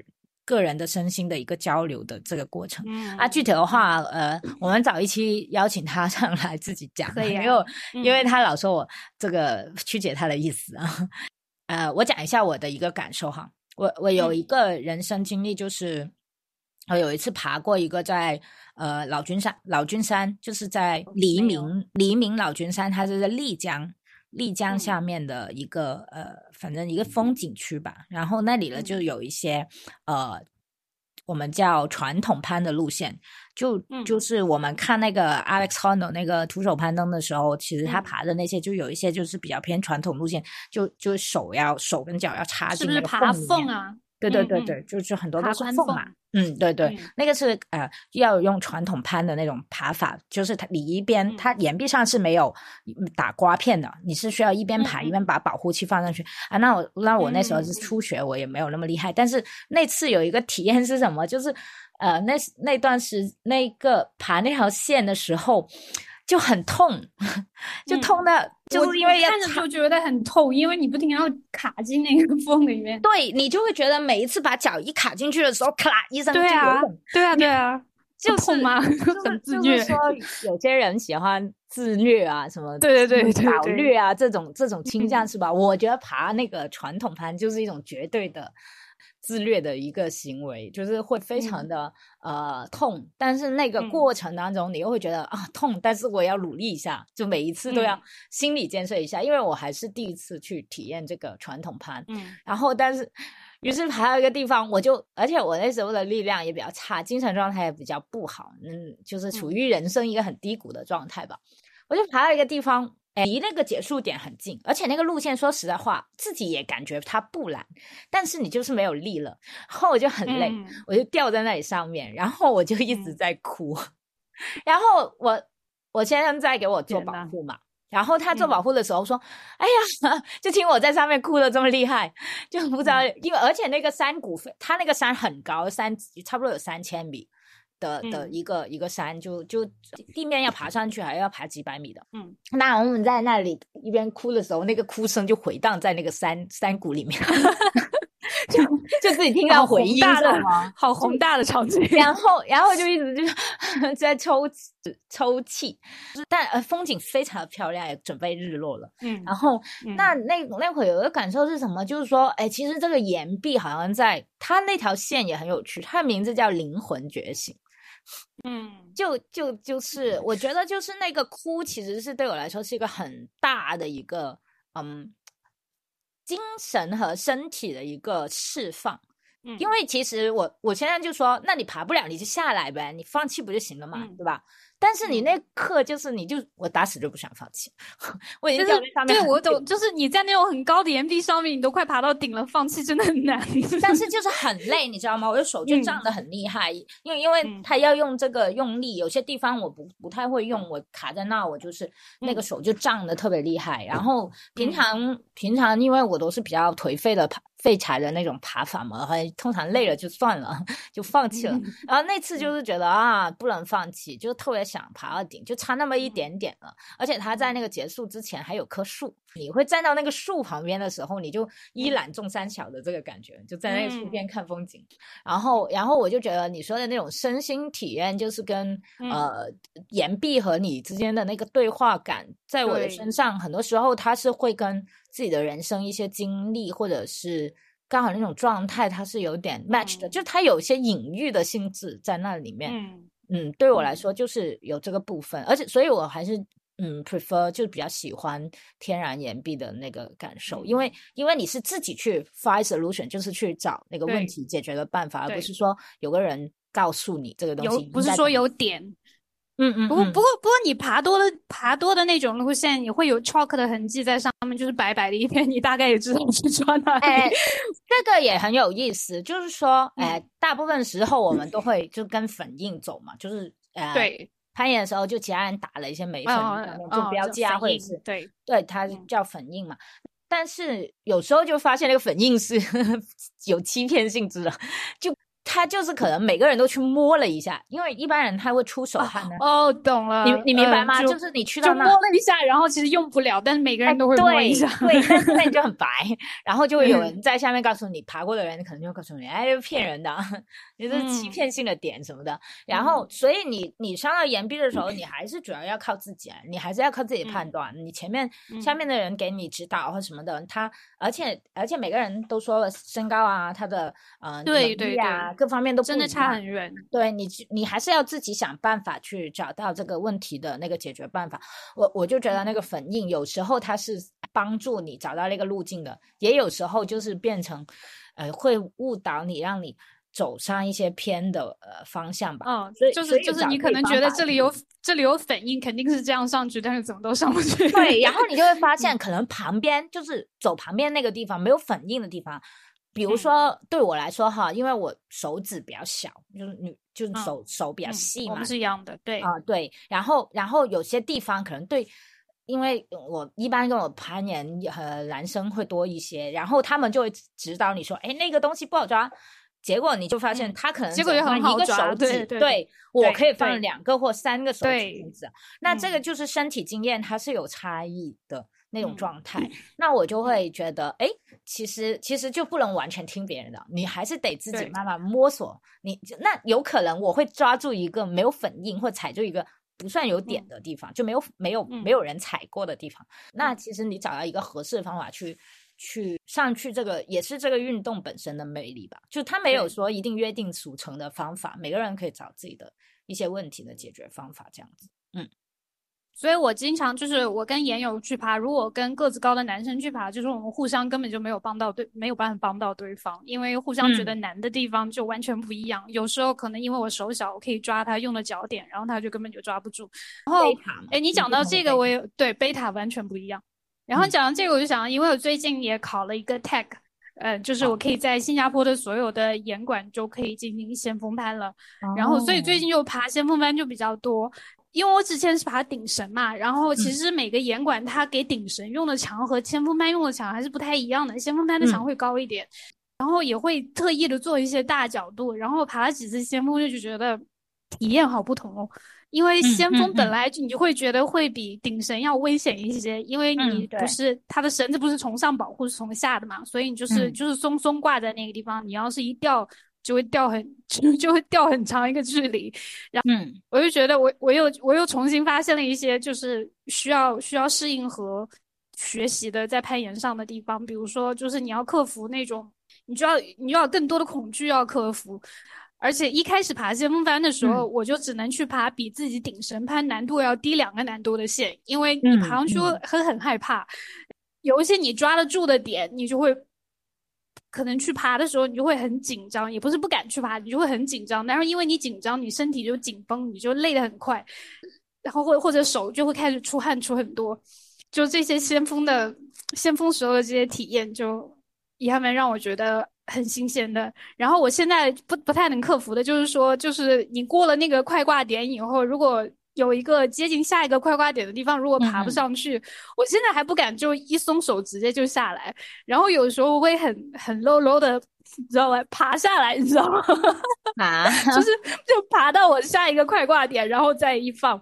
个人的身心的一个交流的这个过程。啊，具体的话，呃，我们找一期邀请他 上来自己讲，因为因为他老说我这个曲解他的意思啊。呃，我讲一下我的一个感受哈。我我有一个人生经历，就是我有一次爬过一个在呃老君山，老君山就是在黎明黎明老君山，它是在丽江丽江下面的一个呃，反正一个风景区吧。然后那里呢，就有一些呃。我们叫传统攀的路线，就就是我们看那个 Alex Honnold 那个徒手攀登的时候，其实他爬的那些就有一些就是比较偏传统路线，就就手要手跟脚要插进那个缝啊。对对对对，就是很多都是缝嘛。嗯，对对，那个是呃要用传统攀的那种爬法，就是它你一边它岩壁上是没有打刮片的，你是需要一边爬一边把保护器放上去啊。那我那我那时候是初学，我也没有那么厉害，但是那次有一个体验是什么？就是呃那那段时那个爬那条线的时候。就很痛，就痛的，就是因为看着就觉得很痛，因为你不停要卡进那个缝里面。对你就会觉得每一次把脚一卡进去的时候，咔啦一声，对啊，对啊，对啊。就是吗？很自虐。说有些人喜欢自虐啊，什么 对对对对导虐啊，这种这种倾向是吧？我觉得爬那个传统攀就是一种绝对的。自虐的一个行为，就是会非常的呃痛，但是那个过程当中，你又会觉得啊痛，但是我要努力一下，就每一次都要心理建设一下，因为我还是第一次去体验这个传统攀，嗯，然后但是于是爬到一个地方，我就而且我那时候的力量也比较差，精神状态也比较不好，嗯，就是处于人生一个很低谷的状态吧，我就爬到一个地方。离那个结束点很近，而且那个路线说实在话，自己也感觉它不难，但是你就是没有力了，然后我就很累，我就吊在那里上面，然后我就一直在哭，然后我我先生在给我做保护嘛，然后他做保护的时候说：“哎呀，就听我在上面哭的这么厉害，就不知道，因为而且那个山谷，它那个山很高，山差不多有三千米。”的的一个一个山，就就地面要爬上去，还要爬几百米的。嗯，那我们在那里一边哭的时候，那个哭声就回荡在那个山山谷里面，就就自己听到回音，的吗？好宏大的场景。然后然后就一直就 在抽抽泣，但呃风景非常的漂亮，也准备日落了。嗯，然后那那那会有个感受是什么？就是说，哎，其实这个岩壁好像在它那条线也很有趣，它的名字叫灵魂觉醒。嗯，就就就是，我觉得就是那个哭，其实是对我来说是一个很大的一个，嗯，精神和身体的一个释放。嗯，因为其实我我现在就说，那你爬不了，你就下来呗，你放弃不就行了嘛，对吧？但是你那刻就是你就我打死就不想放弃，我已经掉在上面。对我懂，就是你在那种很高的岩壁上面，你都快爬到顶了，放弃真的很难。但是就是很累，你知道吗？我的手就胀得很厉害，因为因为他要用这个用力，有些地方我不不太会用，我卡在那，我就是那个手就胀得特别厉害。然后平常平常因为我都是比较颓废的爬。废柴的那种爬法嘛，还通常累了就算了，就放弃了。然后那次就是觉得啊，不能放弃，就特别想爬到顶，就差那么一点点了。而且他在那个结束之前还有棵树，你会站到那个树旁边的时候，你就一览众山小的这个感觉，就在那个树边看风景。然后，然后我就觉得你说的那种身心体验，就是跟呃岩壁和你之间的那个对话感，在我的身上，很多时候它是会跟。自己的人生一些经历，或者是刚好那种状态，它是有点 match 的，就它有一些隐喻的性质在那里面。嗯嗯，对我来说就是有这个部分，而且所以我还是嗯 prefer 就是比较喜欢天然岩壁的那个感受，因为因为你是自己去 find solution，就是去找那个问题解决的办法，而不是说有个人告诉你这个东西，不是说有点。嗯嗯，不过不过不过，你爬多了爬多的那种路线，你会有 chalk 的痕迹在上面，就是白白的一片，你大概也知道是穿哪里。哎，这个也很有意思，就是说，哎，大部分时候我们都会就跟粉印走嘛，就是呃，对，攀岩的时候就其他人打了一些眉粉就标记啊，或者是对对，它叫粉印嘛。但是有时候就发现那个粉印是 有欺骗性质的，就。他就是可能每个人都去摸了一下，因为一般人他会出手汗的。哦，懂了，你你明白吗？就是你去到那摸了一下，然后其实用不了，但是每个人都会摸一下。对，但是那你就很白，然后就会有人在下面告诉你，爬过的人可能就告诉你，哎，骗人的，你是欺骗性的点什么的。然后，所以你你上到岩壁的时候，你还是主要要靠自己，你还是要靠自己判断。你前面下面的人给你指导或什么的，他而且而且每个人都说了身高啊，他的呃对对啊。各方面都真的差很远，对你，你还是要自己想办法去找到这个问题的那个解决办法。我我就觉得那个粉印有时候它是帮助你找到那个路径的，也有时候就是变成呃会误导你，让你走上一些偏的呃方向吧。嗯，所以就是就是你可能觉得这里有这里有粉印，肯定是这样上去，但是怎么都上不去。对，然后你就会发现，可能旁边就是走旁边那个地方没有粉印的地方。比如说对我来说哈，因为我手指比较小，就是女就是手手比较细嘛，我们是一样的，对啊对。然后然后有些地方可能对，因为我一般跟我攀岩和男生会多一些，然后他们就会指导你说，哎那个东西不好抓，结果你就发现他可能结果就很好抓，对对，我可以放两个或三个手指，那这个就是身体经验它是有差异的。那种状态，那我就会觉得，哎，其实其实就不能完全听别人的，你还是得自己慢慢摸索。你那有可能我会抓住一个没有粉印，或踩住一个不算有点的地方，就没有没有没有人踩过的地方。那其实你找到一个合适的方法去去上去，这个也是这个运动本身的魅力吧。就他没有说一定约定俗成的方法，每个人可以找自己的一些问题的解决方法，这样子。嗯。所以我经常就是我跟岩友去爬，如果跟个子高的男生去爬，就是我们互相根本就没有帮到对，没有办法帮到对方，因为互相觉得难的地方就完全不一样。有时候可能因为我手小，我可以抓他用的脚点，然后他就根本就抓不住。然后，哎，你讲到这个，我也对贝塔完全不一样。然后讲到这个，我就想，因为我最近也考了一个 tag，呃，就是我可以在新加坡的所有的岩馆就可以进行先锋攀了。然后，所以最近就爬先锋攀就比较多。因为我之前是爬顶神嘛，然后其实每个岩馆它给顶神用的墙和先锋班用的墙还是不太一样的，先锋班的墙会高一点，然后也会特意的做一些大角度，然后爬了几次先锋就就觉得体验好不同哦，因为先锋本来你就会觉得会比顶绳要危险一些，因为你不是它的绳子不是从上保护是从下的嘛，所以你就是就是松松挂在那个地方，你要是一掉。就会掉很 就就会掉很长一个距离，然后我就觉得我我又我又重新发现了一些就是需要需要适应和学习的在攀岩上的地方，比如说就是你要克服那种你就要你要更多的恐惧要克服，而且一开始爬先锋班的时候，我就只能去爬比自己顶神攀难度要低两个难度的线，因为你爬上去会很害怕，有一些你抓得住的点，你就会。可能去爬的时候，你就会很紧张，也不是不敢去爬，你就会很紧张。但是因为你紧张，你身体就紧绷，你就累得很快，然后或或者手就会开始出汗出很多。就这些先锋的先锋时候的这些体验，就也还蛮让我觉得很新鲜的。然后我现在不不太能克服的就是说，就是你过了那个快挂点以后，如果有一个接近下一个快挂点的地方，如果爬不上去，我现在还不敢就一松手直接就下来，然后有时候会很很 low low 的。你知道吗？爬下来，你知道吗？啊，就是就爬到我下一个快挂点，然后再一放，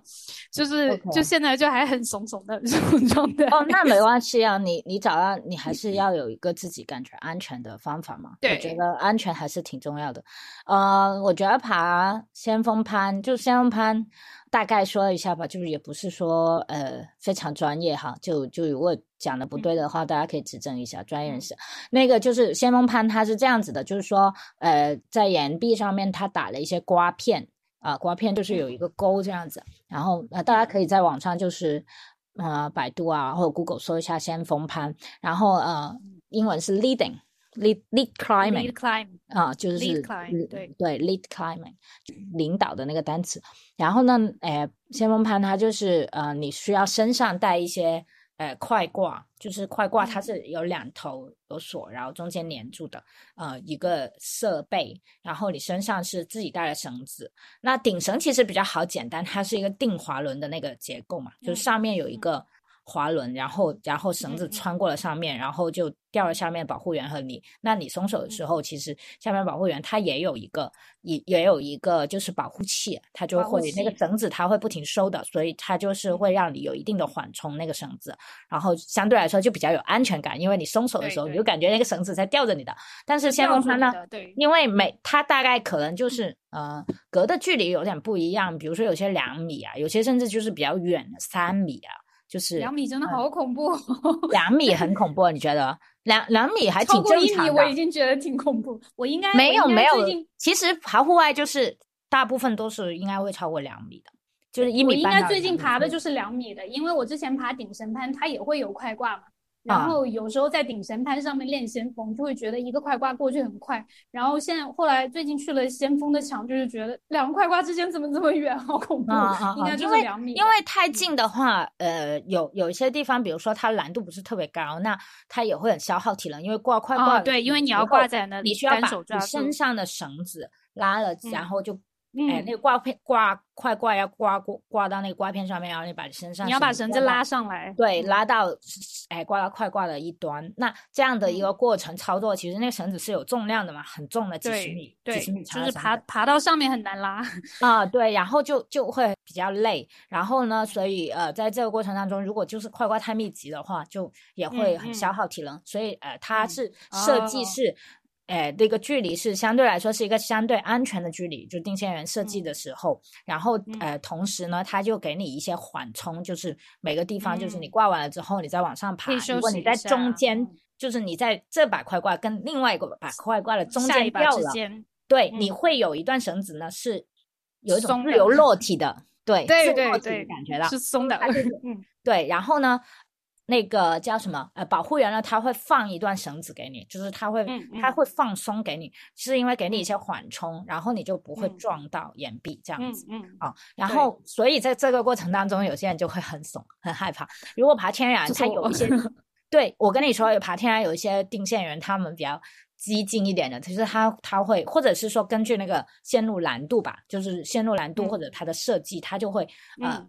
就是就现在就还很怂怂的这种状态。哦，那没关系啊，你你找到你还是要有一个自己感觉安全的方法嘛。对，我觉得安全还是挺重要的。呃，我觉得爬先锋攀就先锋攀。大概说一下吧，就是也不是说呃非常专业哈，就就如果讲的不对的话，大家可以指正一下，专业人士。那个就是先锋攀，它是这样子的，就是说呃在岩壁上面它打了一些刮片啊，刮片就是有一个沟这样子，然后呃大家可以在网上就是呃百度啊或者 Google 搜一下先锋攀，然后呃英文是 leading。lead lead climbing 啊，就是对对 lead climbing 领导的那个单词。然后呢，呃，先锋攀它就是呃，你需要身上带一些呃快挂，就是快挂它是有两头有锁，然后中间粘住的呃一个设备。然后你身上是自己带的绳子。那顶绳其实比较好简单，它是一个定滑轮的那个结构嘛，就是上面有一个。滑轮，然后然后绳子穿过了上面，然后就掉了下面保护员和你。那你松手的时候，其实下面保护员他也有一个，也也有一个就是保护器，它就会那个绳子它会不停收的，所以它就是会让你有一定的缓冲那个绳子，然后相对来说就比较有安全感，因为你松手的时候你就感觉那个绳子在吊着你的。但是先锋攀呢，对，因为每它大概可能就是呃隔的距离有点不一样，比如说有些两米啊，有些甚至就是比较远的三米啊。就是两米真的好恐怖，两米很恐怖，你觉得？两两米还挺正常的。我已经觉得挺恐怖，我应该没有没有。其实爬户外就是大部分都是应该会超过两米的，就是一米。我应该最近爬的就是两米的，因为我之前爬顶神攀，它也会有快挂嘛。然后有时候在顶神攀上面练先锋，就会觉得一个快挂过去很快。然后现在后来最近去了先锋的墙，就是觉得两个快挂之间怎么这么远，好恐怖！应该就是两米。因为太近的话，呃，有有一些地方，比如说它难度不是特别高，那它也会很消耗体能，因为挂快挂。对，因为你要挂在那里，你需要把你身上的绳子拉了，然后就哎，那个挂片挂快挂要挂挂挂到那个挂片上面，然后你把身上你要把绳子拉上来，对，拉到哎挂到快挂的一端。那这样的一个过程操作，其实那个绳子是有重量的嘛，很重的，几十米，几十米长，就是爬爬到上面很难拉 啊。对，然后就就会比较累。然后呢，所以呃，在这个过程当中，如果就是快挂太密集的话，就也会很消耗体能。所以呃，它是设计是。哎，这个距离是相对来说是一个相对安全的距离，就定线员设计的时候，然后呃，同时呢，他就给你一些缓冲，就是每个地方，就是你挂完了之后，你再往上爬。如果你在中间，就是你在这把快挂跟另外一个把快挂的中间掉了，对，你会有一段绳子呢是有一种自由落体的，对，对对对，感觉到是松的，嗯，对，然后呢？那个叫什么？呃，保护员呢？他会放一段绳子给你，就是他会，他会放松给你，是因为给你一些缓冲，然后你就不会撞到岩壁这样子。嗯嗯。啊，然后所以在这个过程当中，有些人就会很怂，很害怕。如果爬天然，他有一些，对我跟你说，爬天然有一些定线员，他们比较激进一点的，其实他他会，或者是说根据那个线路难度吧，就是线路难度或者它的设计，他就会呃。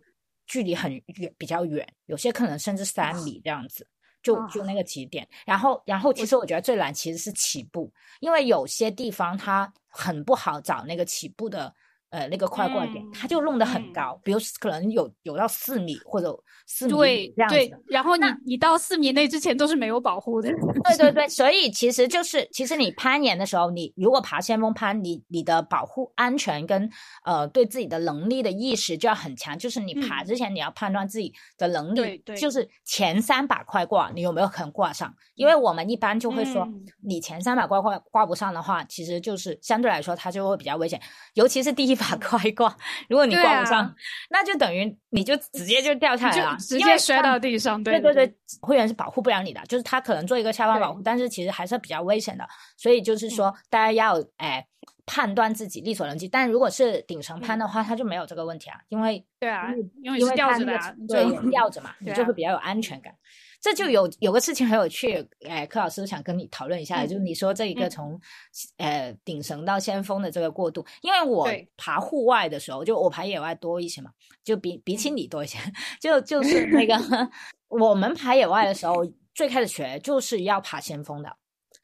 距离很远，比较远，有些可能甚至三米这样子，就就那个起点。然后，然后其实我觉得最难其实是起步，因为有些地方它很不好找那个起步的。呃，那个快挂点，它就弄得很高，比如可能有有到四米或者四米这样子。然后你你到四米内之前都是没有保护的。对对对，所以其实就是，其实你攀岩的时候，你如果爬先锋攀，你你的保护安全跟呃对自己的能力的意识就要很强，就是你爬之前你要判断自己的能力，就是前三把快挂你有没有可能挂上，因为我们一般就会说，你前三把挂挂挂不上的话，其实就是相对来说它就会比较危险，尤其是第一。把快挂，如果你挂不上，那就等于你就直接就掉下来了，直接摔到地上。对对对，会员是保护不了你的，就是他可能做一个下方保护，但是其实还是比较危险的。所以就是说，大家要哎判断自己力所能及。但如果是顶层攀的话，他就没有这个问题啊，因为对啊，因为吊着的，对，吊着嘛，你就会比较有安全感。这就有有个事情很有趣，哎，柯老师想跟你讨论一下，就是你说这一个。从呃顶绳到先锋的这个过渡，因为我爬户外的时候，就我爬野外多一些嘛，就比比起你多一些，就就 是那个 我们爬野外的时候，最开始学就是要爬先锋的。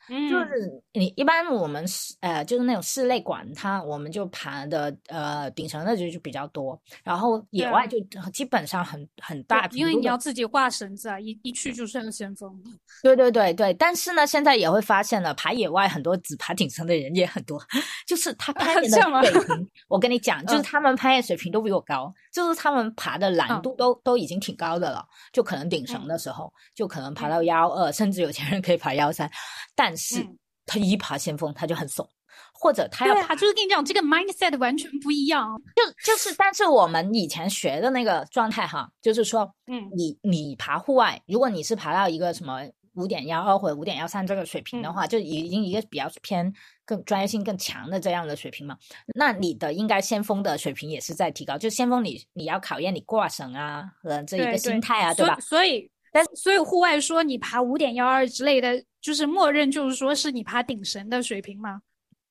就是你一般我们室呃就是那种室内馆，它我们就爬的呃顶层的就就比较多，然后野外就基本上很很大，因为你要自己挂绳子啊，一一去就剩先锋。对对对对，但是呢，现在也会发现了，爬野外很多只爬顶层的人也很多，就是他攀岩的水平，我跟你讲，就是他们攀岩水平都比我高，就是他们爬的难度都都已经挺高的了，就可能顶绳的时候就可能爬到幺二，甚至有钱人可以爬幺三，但。是他一爬先锋，他就很怂，或者他要爬，就是跟你讲，这个 mindset 完全不一样。就就是，但是我们以前学的那个状态哈，就是说，嗯，你你爬户外，如果你是爬到一个什么五点幺二或者五点幺三这个水平的话，就已经一个比较偏更专业性更强的这样的水平嘛。那你的应该先锋的水平也是在提高，就先锋你你要考验你挂绳啊和这一个心态啊，对吧？所以。但所以户外说你爬五点幺二之类的，就是默认就是说是你爬顶绳的水平吗？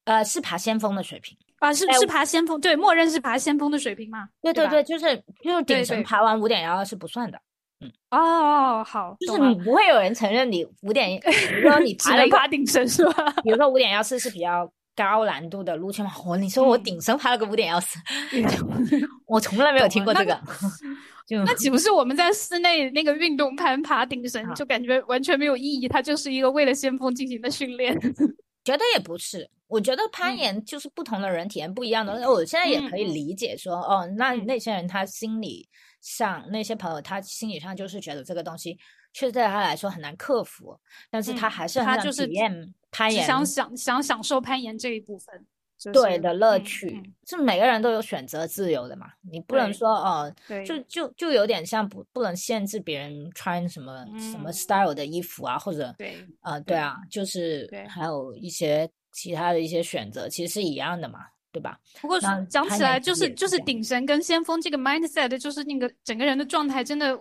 呃，是爬先锋的水平啊，是是爬先锋，对，默认是爬先锋的水平吗？对对对，就是就是顶绳爬完五点幺二是不算的。嗯哦，好，就是你不会有人承认你五点，比如说你 爬了爬顶绳是吧？比如说五点幺四是比较高难度的路线嘛，我你说我顶绳爬了个五点幺四，我从来没有听过这个。那岂不是我们在室内那个运动攀爬顶绳，就感觉完全没有意义？它就是一个为了先锋进行的训练。觉得也不是，我觉得攀岩就是不同的人体验不一样的。我现在也可以理解说，哦，那那些人他心理上那些朋友，他心理上就是觉得这个东西确实对他来说很难克服，但是他还是很想体验攀岩，想想想享受攀岩这一部分。对的乐趣，是每个人都有选择自由的嘛？你不能说哦，就就就有点像不不能限制别人穿什么什么 style 的衣服啊，或者对，呃，对啊，就是还有一些其他的一些选择，其实是一样的嘛，对吧？不过讲起来，就是就是顶神跟先锋这个 mindset，就是那个整个人的状态真的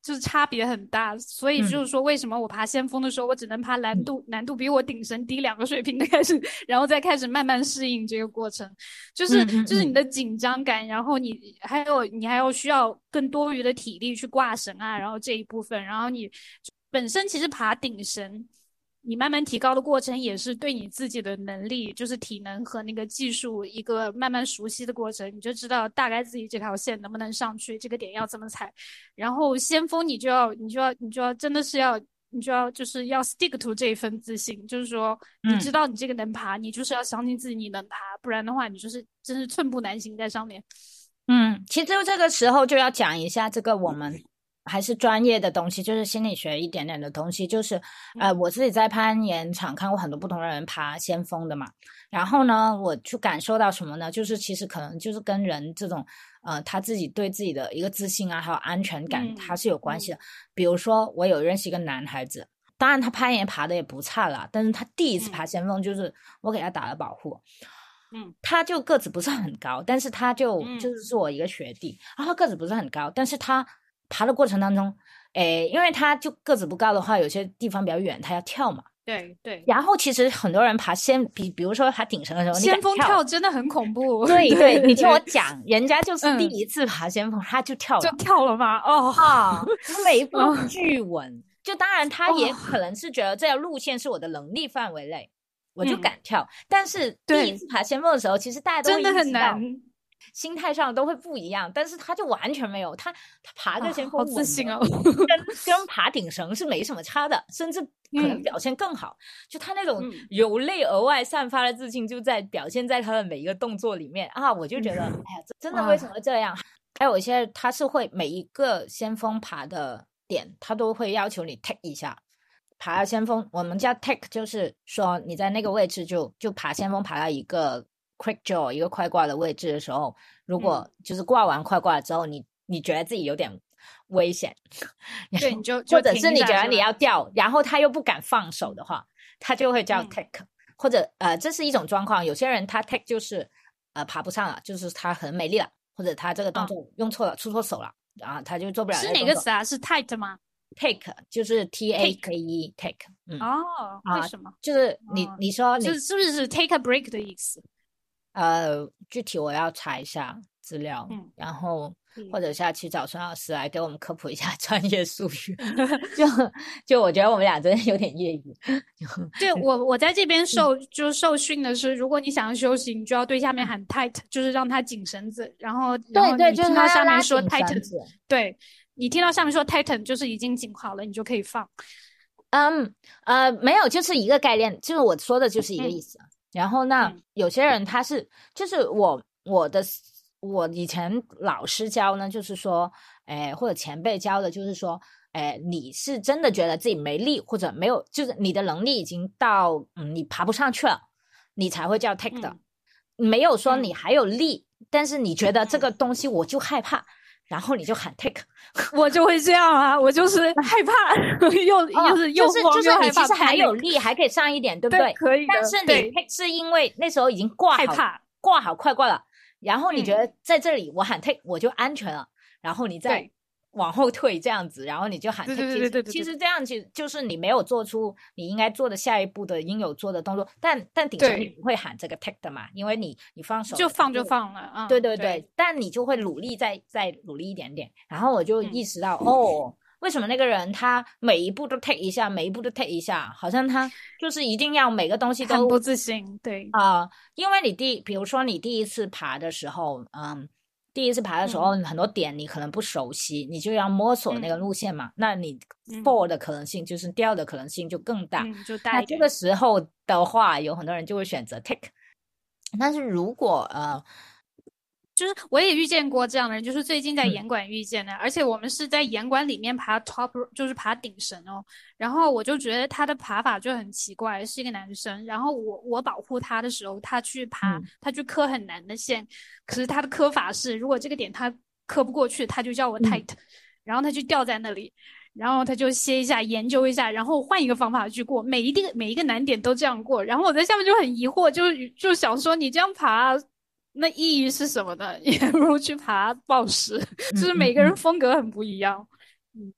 就是差别很大，所以就是说，为什么我爬先锋的时候，我只能爬难度难度比我顶神低两个水平的开始，然后再开始慢慢适应这个过程，就是就是你的紧张感，然后你还有你还要需要更多余的体力去挂绳啊，然后这一部分，然后你本身其实爬顶绳。你慢慢提高的过程，也是对你自己的能力，就是体能和那个技术一个慢慢熟悉的过程。你就知道大概自己这条线能不能上去，这个点要怎么踩。然后先锋，你就要，你就要，你就要，真的是要，你就要，就是要 stick to 这一份自信，就是说，你知道你这个能爬，你就是要相信自己你能爬，不然的话，你就是真是寸步难行在上面。嗯，其实这个时候就要讲一下这个我们。还是专业的东西，就是心理学一点点的东西，就是呃，我自己在攀岩场看过很多不同的人爬先锋的嘛，然后呢，我去感受到什么呢？就是其实可能就是跟人这种呃他自己对自己的一个自信啊，还有安全感，它是有关系的。比如说，我有认识一个男孩子，当然他攀岩爬的也不差啦，但是他第一次爬先锋，就是我给他打了保护，嗯，他就个子不是很高，但是他就就是是我一个学弟，然后个子不是很高，但是他。爬的过程当中，诶，因为他就个子不高的话，有些地方比较远，他要跳嘛。对对。然后其实很多人爬先，比比如说爬顶层的时候，先锋跳真的很恐怖。对 对，你听我讲，人家就是第一次爬先锋，他就跳了，就跳了吗？哦，他每一步巨稳。就当然他也可能是觉得这条路线是我的能力范围内，我就敢跳。但是第一次爬先锋的时候，其实大家都真的很难。心态上都会不一样，但是他就完全没有，他他爬个先锋，好自信啊，跟跟爬顶绳是没什么差的，甚至可能表现更好。就他那种由内而外散发的自信，就在表现在他的每一个动作里面啊！我就觉得，哎呀，真的为什么这样？还有一些他是会每一个先锋爬的点，他都会要求你 take 一下，爬先锋，我们叫 take，就是说你在那个位置就就爬先锋，爬到一个。Quick draw 一个快挂的位置的时候，如果就是挂完快挂之后，你你觉得自己有点危险，对，你就或者是你觉得你要掉，然后他又不敢放手的话，他就会叫 take，或者呃，这是一种状况。有些人他 take 就是呃爬不上了，就是他很没力了，或者他这个动作用错了，出错手了，然后他就做不了。是哪个词啊？是 tight 吗？take 就是 T A K E take。哦，为什么？就是你你说你是是不是是 take a break 的意思？呃，具体我要查一下资料，嗯，然后或者下期找孙老师来给我们科普一下 专业术语。就就我觉得我们俩真的有点业余。对我我在这边受就受训的是，如果你想要休息，你就要对下面喊 tight，就是让他紧绳子，然后对对，就听到下面说 tight，对你听到下面说 tight，就是已经紧好了，你就可以放。嗯呃，没有，就是一个概念，就是我说的就是一个意思。然后那有些人他是就是我我的我以前老师教呢，就是说，哎或者前辈教的，就是说，哎你是真的觉得自己没力或者没有，就是你的能力已经到嗯你爬不上去了，你才会叫 take 的，没有说你还有力，但是你觉得这个东西我就害怕。然后你就喊 take，我就会这样啊，我就是害怕，又又是又就是就是你其实还有力，还可以上一点，对不对？可以。但是你是因为那时候已经挂好挂好快挂了，然后你觉得在这里我喊 take 我就安全了，然后你再。往后退这样子，然后你就喊。对对对对对。其实这样其实就是你没有做出你应该做的下一步的应有做的动作，但但顶层你不会喊这个 take 的嘛，因为你你放手就放就放了啊。对对对，但你就会努力再再努力一点点，然后我就意识到哦，为什么那个人他每一步都 take 一下，每一步都 take 一下，好像他就是一定要每个东西都不自信。对啊，因为你第比如说你第一次爬的时候，嗯。第一次爬的时候，很多点你可能不熟悉，你就要摸索那个路线嘛。那你 fall 的可能性就是掉的可能性就更大。就那这个时候的话，有很多人就会选择 take。但是如果呃。就是我也遇见过这样的人，就是最近在严管遇见的，而且我们是在严管里面爬 top，就是爬顶绳哦。然后我就觉得他的爬法就很奇怪，是一个男生。然后我我保护他的时候，他去爬，他去磕很难的线，可是他的磕法是，如果这个点他磕不过去，他就叫我 tight，然后他就掉在那里，然后他就歇一下，研究一下，然后换一个方法去过。每一定每一个难点都这样过，然后我在下面就很疑惑，就就想说你这样爬。那意义是什么呢？也不如去爬暴石，就是每个人风格很不一样。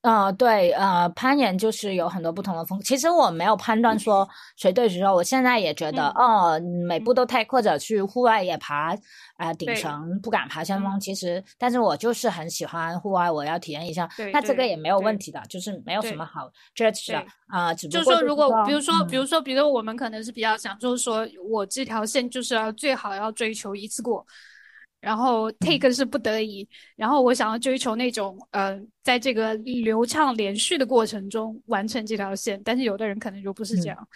嗯，对，呃，攀岩就是有很多不同的风。其实我没有判断说谁对谁错，我现在也觉得，哦，每步都太或者去户外也爬啊，顶层不敢爬山峰。其实，但是我就是很喜欢户外，我要体验一下。那这个也没有问题的，就是没有什么好 judge 的啊。就是说，如果比如说，比如说，比如我们可能是比较想，就是说我这条线就是要最好要追求一次过。然后 take 是不得已，然后我想要追求那种呃，在这个流畅连续的过程中完成这条线，但是有的人可能就不是这样，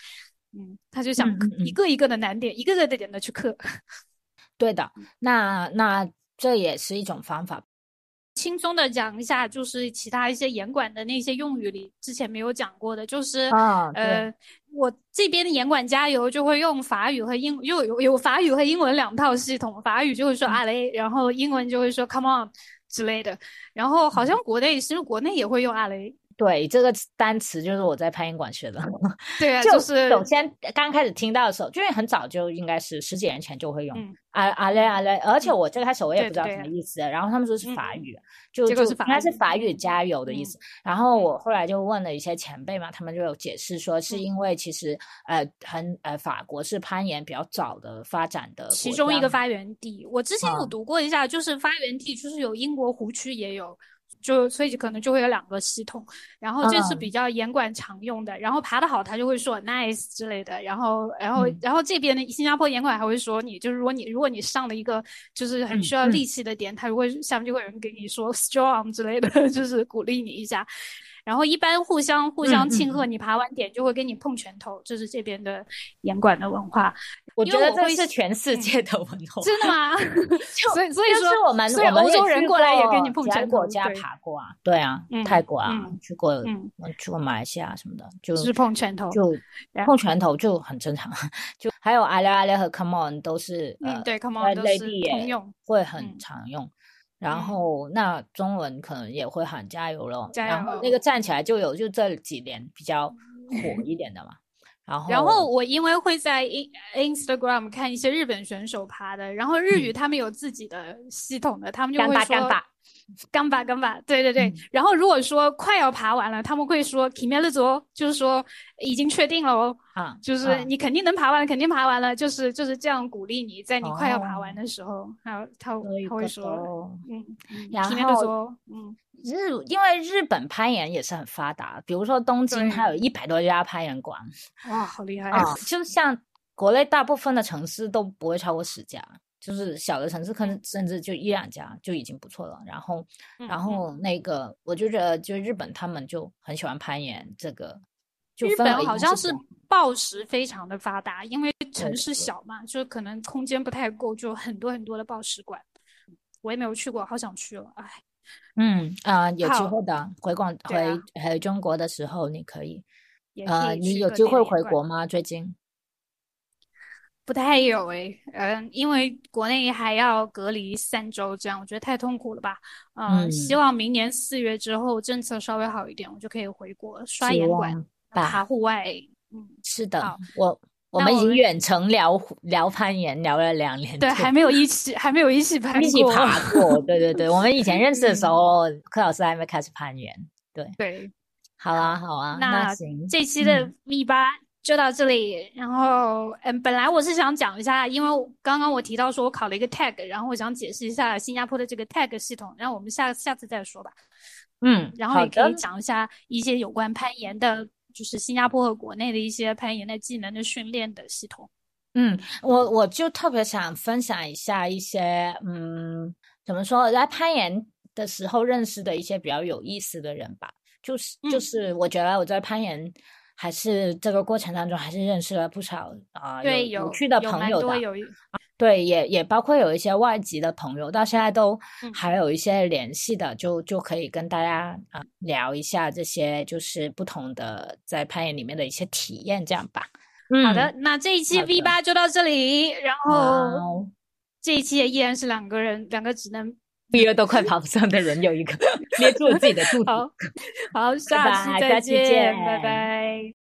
嗯，他就想一个一个的难点，一个个的点的去克。对的，那那这也是一种方法。轻松的讲一下，就是其他一些严管的那些用语里，之前没有讲过的，就是呃，我这边的严管加油就会用法语和英，又有有法语和英文两套系统，法语就会说阿雷，然后英文就会说 come on 之类的，然后好像国内其实国内也会用阿雷。对这个单词就是我在攀岩馆学的。对啊，就是首先刚开始听到的时候，就是很早就应该是十几年前就会用啊啊嘞啊嘞，而且我最开始我也不知道什么意思，然后他们说是法语，就就应该是法语加油的意思。然后我后来就问了一些前辈嘛，他们就有解释说，是因为其实呃很呃法国是攀岩比较早的发展的其中一个发源地。我之前有读过一下，就是发源地就是有英国湖区也有。就所以可能就会有两个系统，然后这是比较严管常用的，然后爬得好他就会说 nice 之类的，然后然后然后这边的新加坡严管还会说你就是如果你如果你上了一个就是很需要力气的点，他如果下面就会有人给你说 strong 之类的，就是鼓励你一下。然后一般互相互相庆贺，你爬完点就会跟你碰拳头，这是这边的严管的文化。我觉得这是全世界的文化。真的吗？所以所以说我们所以欧洲人过来也跟你碰拳头。国家爬过啊，对啊，泰国啊，去过，嗯，去过马来西亚什么的，就是碰拳头，就碰拳头就很正常。就还有阿列阿列和 Come On 都是，嗯，对，Come On 都是通用，会很常用。然后那中文可能也会喊加油了，然后那个站起来就有，就这几年比较火一点的嘛。然后然后我因为会在 in Instagram 看一些日本选手爬的，然后日语他们有自己的系统的，他们就会说。刚吧，干吧，对对对。然后如果说快要爬完了，他们会说 k i m e l 就是说已经确定了哦，啊，就是你肯定能爬完，肯定爬完了，就是就是这样鼓励你，在你快要爬完的时候，他他他会说，嗯，然后嗯，日因为日本攀岩也是很发达，比如说东京，它有一百多家攀岩馆，哇，好厉害啊！就像国内大部分的城市都不会超过十家。就是小的城市，可能甚至就一两家就已经不错了。然后，然后那个，我就觉得，就日本他们就很喜欢攀岩。这个，就日本好像是暴食非常的发达，因为城市小嘛，就可能空间不太够，就很多很多的暴食馆。我也没有去过，好想去哦，哎。嗯啊，有机会的，回广回回中国的时候你可以。呃，你有机会回国吗？最近？不太有诶，嗯，因为国内还要隔离三周，这样我觉得太痛苦了吧。嗯，希望明年四月之后政策稍微好一点，我就可以回国刷严管、爬户外。嗯，是的，我我们已经远程聊聊攀岩聊了两年，对，还没有一起还没有一起攀一起爬过。对对对，我们以前认识的时 候，柯老师还没开始攀岩。对对，好啊好啊，那行，这期的 V 八。就到这里，然后嗯，本来我是想讲一下，因为刚刚我提到说我考了一个 tag，然后我想解释一下新加坡的这个 tag 系统，然后我们下下次再说吧。嗯，然后也可以讲一下一些有关攀岩的，就是新加坡和国内的一些攀岩的技能的训练的系统。嗯，我我就特别想分享一下一些，嗯，怎么说，在攀岩的时候认识的一些比较有意思的人吧，就是就是我觉得我在攀岩。还是这个过程当中，还是认识了不少啊有趣的朋友的。对，也也包括有一些外籍的朋友，到现在都还有一些联系的，就就可以跟大家啊聊一下这些就是不同的在攀岩里面的一些体验，这样吧。好的，那这一期 V 八就到这里，然后这一期也依然是两个人，两个只能。毕业都快跑不上的人有一个 捏住了自己的肚子。好，好，下期再见，拜拜。